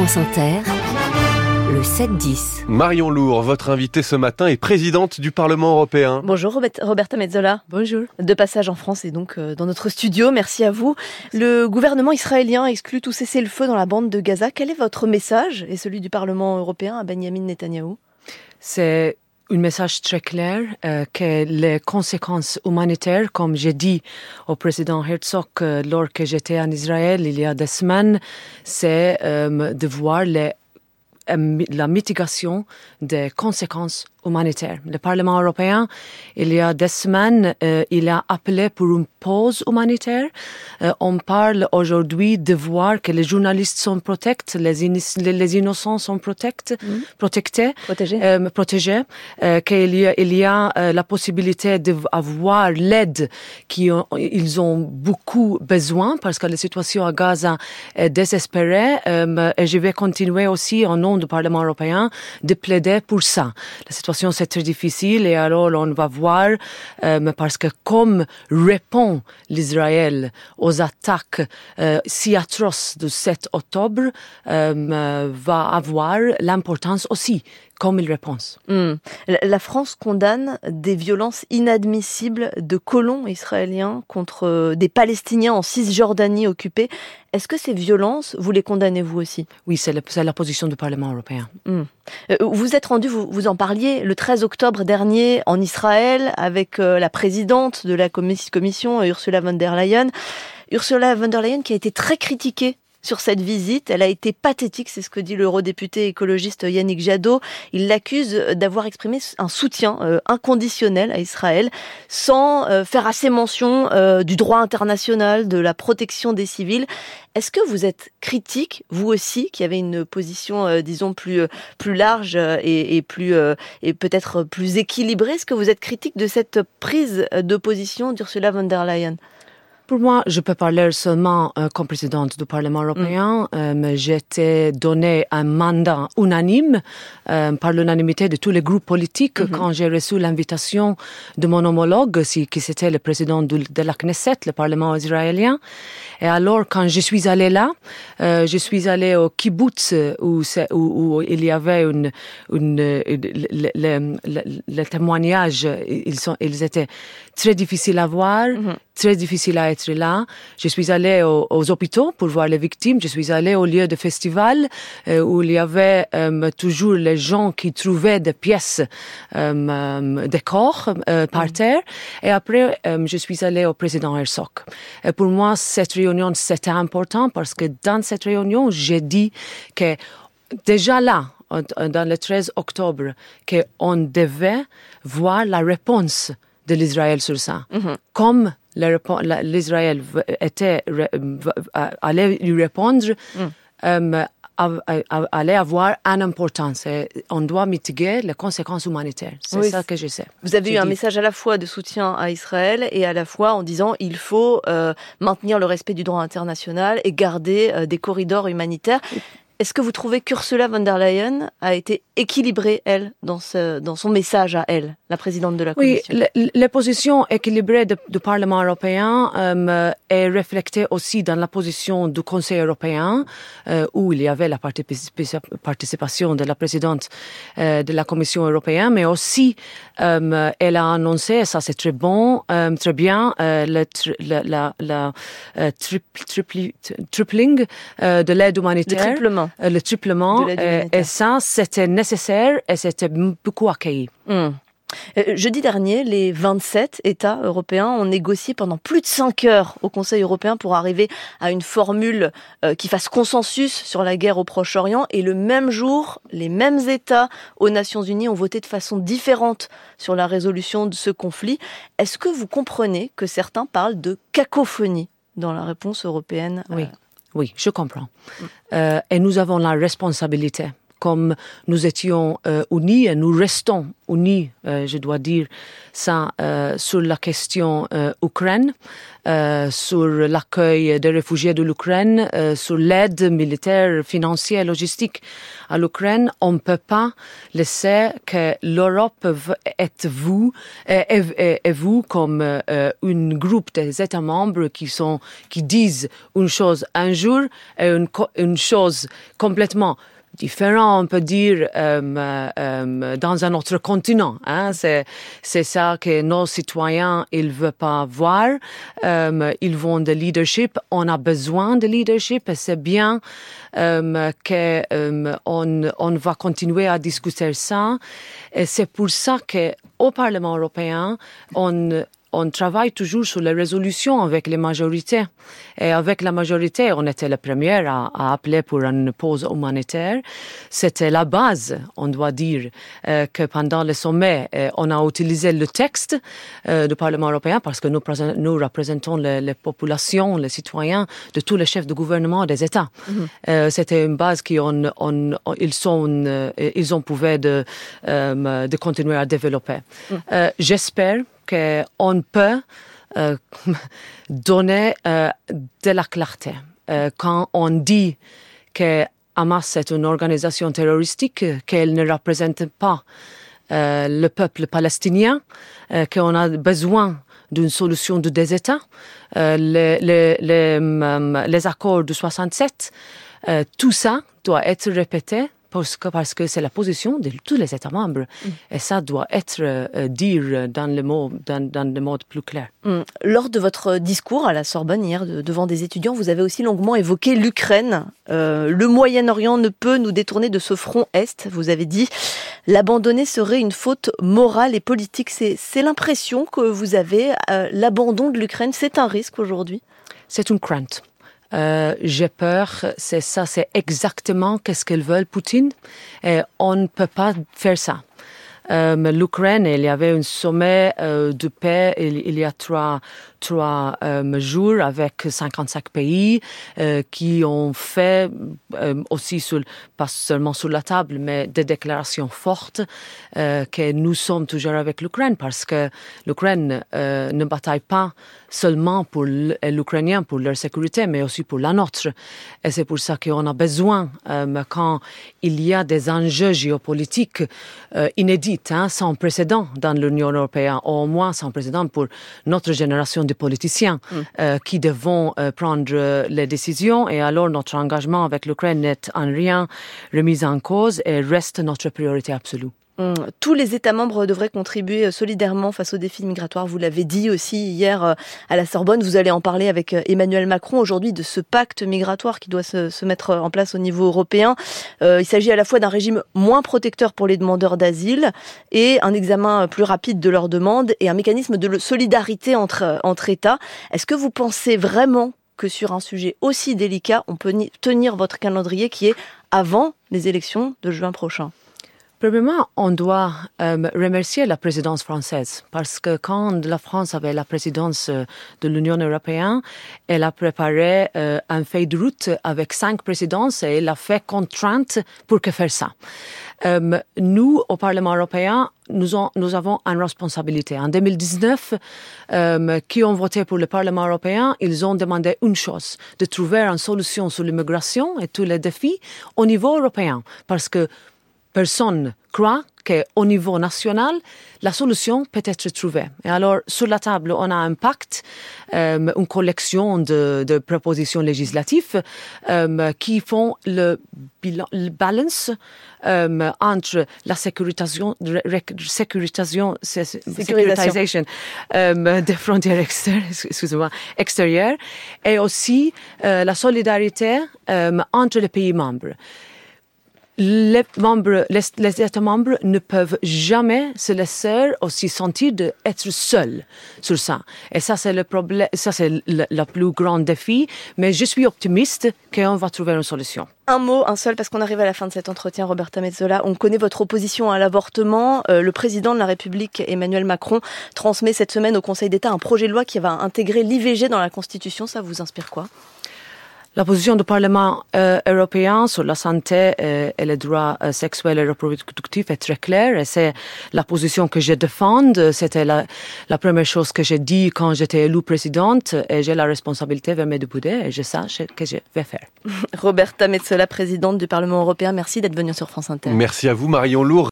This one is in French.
France Inter, le 7-10. Marion Lourd, votre invitée ce matin est présidente du Parlement européen. Bonjour Roberta Mezzola. Bonjour. De passage en France et donc euh, dans notre studio, merci à vous. Le gouvernement israélien exclut tout cessez-le-feu dans la bande de Gaza. Quel est votre message et celui du Parlement européen à Benjamin Netanyahou? C'est un message très clair euh, que les conséquences humanitaires, comme j'ai dit au président Herzog euh, lors que j'étais en Israël il y a des semaines, c'est euh, de voir euh, la mitigation des conséquences humanitaires. Le Parlement européen, il y a des semaines, euh, il a appelé pour une pause humanitaire. Euh, on parle aujourd'hui de voir que les journalistes sont protectés, les, innocents sont Mhm. protectés, Protégés. euh, protégés, qu'il y a, il y a la possibilité d'avoir l'aide qu'ils ils ont beaucoup besoin parce que la situation à Gaza est désespérée et je vais continuer aussi au nom du Parlement européen de plaider pour ça. La situation c'est très difficile et alors on va voir euh, parce que comme répond l'Israël aux attaques euh, si atroces du 7 octobre euh, va avoir l'importance aussi comme il répond. Hmm. La- France condamne des violences inadmissibles de colons israéliens contre des Palestiniens en Cisjordanie occupée. Est-ce que ces violences, vous les condamnez vous aussi? Oui, c'est la, position du Parlement européen. Euh, Vous êtes rendu, vous, vous en parliez, le 13 octobre dernier en Israël avec euh, la présidente de la commis- commission, Ursula von der Leyen. Ursula von der Leyen qui a été très critiquée sur cette visite. Elle a été pathétique, c'est ce que dit l'eurodéputé écologiste Yannick Jadot. Il l'accuse d'avoir exprimé un soutien euh, inconditionnel à Israël sans euh, faire assez mention euh, du droit international, de la protection des civils. Est-ce que vous êtes critique, vous aussi, qui avez une position, euh, disons, plus, euh, plus large euh, et, plus euh, et peut-être plus équilibrée? Est-ce que vous êtes critique de cette prise de position d'Ursula von der Leyen? Pour moi, je peux parler seulement euh, comme présidente du Parlement européen. Euh, mais J'ai été donné un mandat unanime euh, par l'unanimité de tous les groupes politiques quand j'ai reçu l'invitation de mon homologue, si, qui c'était le président de, de la Knesset, le Parlement israélien. Et alors, quand je suis allée là, euh, je suis allée au kibbutz où, où, où il y avait une, une, le, le, le, le témoignage, ils, sont, ils étaient très difficiles à voir, très difficiles à être là. Je suis allée aux, aux hôpitaux pour voir les victimes. Je suis allée au lieu de festival euh, où il y avait euh, toujours les gens qui trouvaient des pièces, euh, des corps par terre. Et après, je suis allée au président Herzog. Et pour moi, cette réunion, c'était important parce que dans cette réunion, j'ai dit que déjà là, dans le 13 octobre, qu'on devait voir la réponse de l'Israël sur ça. Comme répo- la- l'Israël était, allait lui répondre, euh, a- a- allait avoir une importance. Et on doit mitiguer les conséquences humanitaires. C'est Oui, ça que je sais. Vous avez eu un message à la fois de soutien à Israël et à la fois en disant il faut euh, maintenir le respect du droit international et garder euh, des corridors humanitaires. Est-ce que vous trouvez qu'Ursula von der Leyen a été équilibrée, elle, dans, ce, dans son message à elle, la présidente de la Oui, Commission? le- les positions équilibrées de- du Parlement européen euh, est reflétée aussi dans la position du Conseil européen, euh, où il y avait la participation de la présidente euh, de la Commission européenne, mais aussi euh, elle a annoncé, ça c'est très bon, euh, très bien, euh, le tr- la, la, la, tripl- tripli- tripling euh, de l'aide Le humanitaire. Triplement. Euh, le triplement. L'aide euh, et ça, c'était nécessaire et c'était beaucoup accueilli. Hmm. Euh, Jeudi dernier, les 27 États européens ont négocié pendant plus de 5 heures au Conseil européen pour arriver à une formule qui fasse consensus sur la guerre au Proche-Orient. Et le même jour, les mêmes États aux Nations Unies ont voté de façon différente sur la résolution de ce conflit. Est-ce que vous comprenez que certains parlent de cacophonie dans la réponse européenne Oui. Oui, je comprends. Euh, et nous avons la responsabilité comme nous étions euh, unis et nous restons unis, euh, je dois dire ça, euh, sur la question Ukraine, sur l'accueil des réfugiés de l'Ukraine, sur l'aide militaire, financière, logistique à l'Ukraine. On ne peut pas laisser que l'Europe ait vous, et, vous comme un groupe des États membres qui sont qui disent une chose un jour et une chose complètement différent, on peut dire, euh, euh, dans un autre continent. Hein. C'est, c'est ça que nos citoyens, ils veulent pas voir. Euh, ils vont de leadership. On a besoin de leadership et c'est bien euh, qu'on on va continuer à discuter ça. Et c'est pour ça que au Parlement européen, on on travaille toujours sur les résolutions avec les majorités. Et avec la majorité, on était la première à, appeler pour une pause humanitaire. C'était la base, on doit dire, euh, que pendant le sommet, euh, on a utilisé le texte euh, du Parlement européen parce que nous, nous représentons les, populations, les citoyens de tous les chefs de gouvernement des États. Mhm. C'était une base qu'ils on, on, ils sont, ils ont pouvaient de, de continuer à développer. Mhm. J'espère qu'on peut euh, donner euh, de la clarté. Euh, quand on dit que Hamas est une organisation terroristique, qu'elle ne représente pas le peuple palestinien, qu'on a besoin d'une solution de deux États, les, les, accords de 67, tout ça doit être répété parce que parce que c'est la position de tous les États membres mm. et ça doit être euh, dit dans le mot dans, dans le mode plus clair. Mm. Lors de votre discours à la Sorbonne hier devant des étudiants, vous avez aussi longuement évoqué l'Ukraine. Euh, le Moyen-Orient ne peut nous détourner de ce front est. Vous avez dit l'abandonner serait une faute morale et politique. C'est l'impression que vous avez. Euh, l'abandon de l'Ukraine, c'est un risque aujourd'hui? C'est une crainte. Euh, j'ai peur, c'est ça, c'est exactement qu'est-ce qu'ils veulent Poutine, et on ne peut pas faire ça. Euh, L'Ukraine, il y avait un sommet euh, de paix il, y a trois, trois euh, jours avec 55 pays euh, qui ont fait euh, aussi, sur, pas seulement sur la table, mais des déclarations fortes que nous sommes toujours avec l'Ukraine parce que l'Ukraine ne bataille pas seulement pour l'Ukrainien, pour leur sécurité, mais aussi pour la nôtre. Et c'est pour ça qu'on a besoin, quand il y a des enjeux géopolitiques inédits, hein, sans précédent dans l'Union européenne, au moins sans précédent pour notre génération de politiciens mm. euh, qui devons euh, prendre euh, les décisions et alors notre engagement avec l'Ukraine n'est en rien remis en cause et reste notre priorité absolue. Mm. Tous les États membres devraient contribuer solidairement face aux défis migratoires. Vous l'avez dit aussi hier à la Sorbonne. Vous allez en parler avec Emmanuel Macron aujourd'hui de ce pacte migratoire qui doit se, mettre en place au niveau européen. il s'agit à la fois d'un régime moins protecteur pour les demandeurs d'asile et un examen plus rapide de leurs demandes et un mécanisme de solidarité entre, entre États. Est-ce que vous pensez vraiment que sur un sujet aussi délicat, on peut tenir votre calendrier qui est avant les élections de juin prochain? Premièrement, on doit euh, remercier la présidence française parce que quand la France avait la présidence euh, de l'Union européenne, elle a préparé euh, un feuille de route avec cinq présidences et elle a fait contrainte pour que faire ça. nous, au Parlement européen, nous, nous, avons une responsabilité. En 2019, qui ont voté pour le Parlement européen, ils ont demandé une chose, de trouver une solution sur l'immigration et tous les défis au niveau européen. Parce que personne croit qu'au niveau national, la solution peut être trouvée. Et alors, sur la table, on a un pacte, euh, une collection de, de propositions législatives euh, qui font le, bilan, le balance euh, entre la sécurisation, sécurisation, sécurisation des frontières extérieures, excusez-moi, extérieures et aussi la solidarité entre les pays membres les États membres ne peuvent jamais se laisser aussi sentir d'être seuls sur ça. Et ça, c'est le problème, ça, c'est plus grand défi. Mais je suis optimiste qu'on va trouver une solution. Un mot, un seul, parce qu'on arrive à la fin de cet entretien, Roberta Mezzola. On connaît votre opposition à l'avortement. Euh, le président de la République, Emmanuel Macron, transmet cette semaine au Conseil d'État un projet de loi qui va intégrer l'IVG dans la Constitution. Ça vous inspire quoi? La position du Parlement euh, européen sur la santé euh, et les droits euh, sexuels et reproductifs est très claire et c'est la position que je défends. C'était la, la, première chose que j'ai dit quand j'étais élue présidente et j'ai la responsabilité vers mes députés et je sais ce que je vais faire. Roberta Metzola, présidente du Parlement européen, merci d'être venue sur France Inter. Merci à vous Marion Lourd.